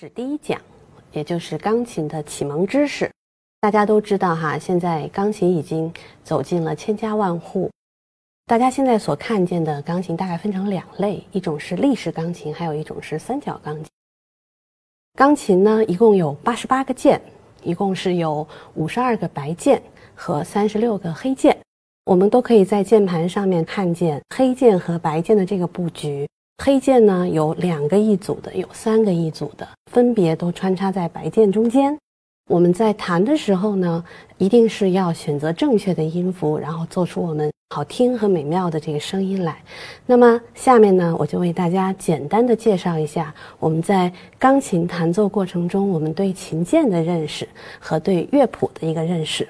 是第一讲，也就是钢琴的启蒙知识。大家都知道哈，现在钢琴已经走进了千家万户。大家现在所看见的钢琴大概分成两类，一种是立式钢琴，还有一种是三角钢琴。钢琴呢，一共有八十八个键，一共是有五十二个白键和三十六个黑键。我们都可以在键盘上面看见黑键和白键的这个布局。黑键呢有两个一组的，有三个一组的，分别都穿插在白键中间。我们在弹的时候呢，一定是要选择正确的音符，然后做出我们好听和美妙的这个声音来。那么下面呢，我就为大家简单的介绍一下我们在钢琴弹奏过程中，我们对琴键的认识和对乐谱的一个认识。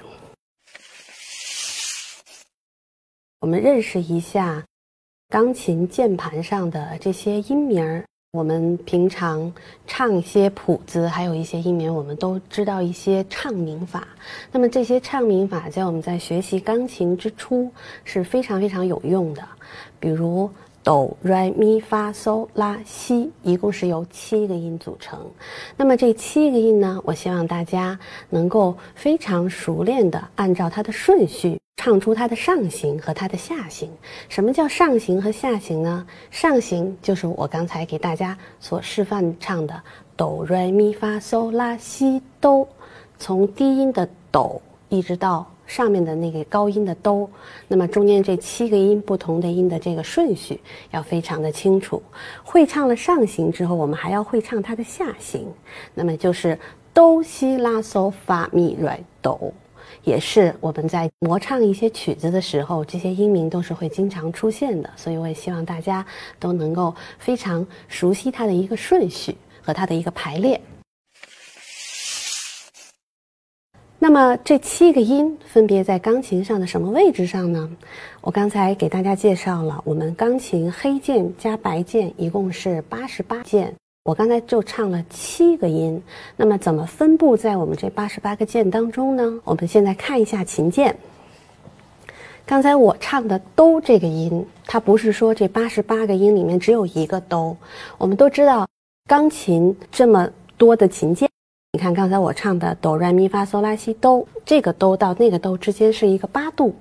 我们认识一下。钢琴键盘上的这些音名儿，我们平常唱一些谱子，还有一些音名，我们都知道一些唱名法。那么这些唱名法，在我们在学习钢琴之初是非常非常有用的。比如哆、来、咪、发、嗦、拉、西，一共是由七个音组成。那么这七个音呢，我希望大家能够非常熟练的按照它的顺序。唱出它的上行和它的下行。什么叫上行和下行呢？上行就是我刚才给大家所示范唱的哆、来、咪、发、嗦、拉、西、哆，从低音的哆一直到上面的那个高音的哆，那么中间这七个音不同的音的这个顺序要非常的清楚。会唱了上行之后，我们还要会唱它的下行，那么就是哆、西、拉、嗦、发、咪、来、哆。也是我们在模唱一些曲子的时候，这些音名都是会经常出现的，所以我也希望大家都能够非常熟悉它的一个顺序和它的一个排列。那么这七个音分别在钢琴上的什么位置上呢？我刚才给大家介绍了，我们钢琴黑键加白键一共是八十八键。我刚才就唱了七个音，那么怎么分布在我们这八十八个键当中呢？我们现在看一下琴键。刚才我唱的哆这个音，它不是说这八十八个音里面只有一个哆。我们都知道，钢琴这么多的琴键，你看刚才我唱的哆来咪发嗦拉西哆，这个哆到那个哆之间是一个八度。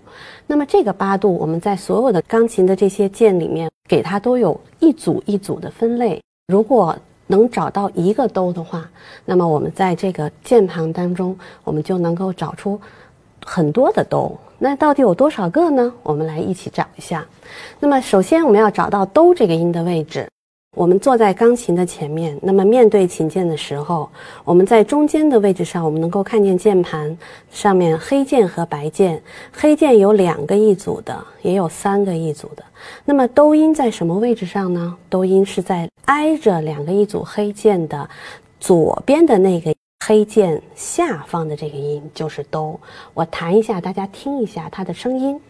那么这个八度，我们在所有的钢琴的这些键里面，给它都有一组一组的分类。如果能找到一个哆的话，那么我们在这个键盘当中，我们就能够找出很多的哆。那到底有多少个呢？我们来一起找一下。那么首先我们要找到哆这个音的位置。我们坐在钢琴的前面，那么面对琴键的时候，我们在中间的位置上，我们能够看见键盘上面黑键和白键。黑键有两个一组的，也有三个一组的。那么哆音在什么位置上呢？哆音是在挨着两个一组黑键的左边的那个黑键下方的这个音，就是哆。我弹一下，大家听一下它的声音。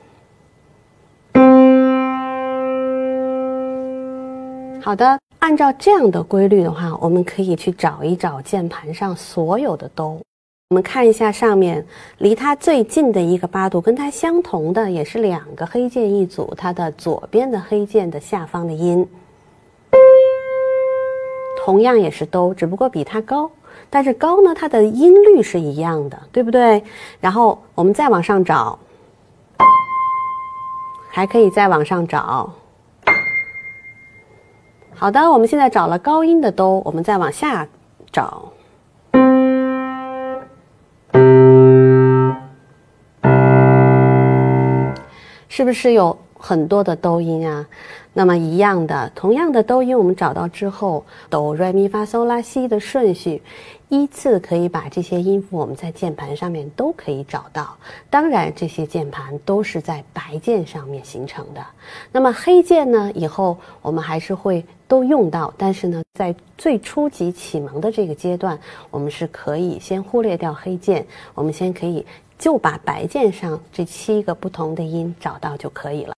好的，按照这样的规律的话，我们可以去找一找键盘上所有的哆。我们看一下上面离它最近的一个八度，跟它相同的也是两个黑键一组，它的左边的黑键的下方的音，同样也是哆，只不过比它高。但是高呢，它的音律是一样的，对不对？然后我们再往上找，还可以再往上找。好的，我们现在找了高音的哆，我们再往下找，是不是有很多的哆音啊？那么一样的，同样的哆音，我们找到之后，哆、来、咪、发、嗦、拉、西的顺序。依次可以把这些音符，我们在键盘上面都可以找到。当然，这些键盘都是在白键上面形成的。那么黑键呢？以后我们还是会都用到，但是呢，在最初级启蒙的这个阶段，我们是可以先忽略掉黑键，我们先可以就把白键上这七个不同的音找到就可以了。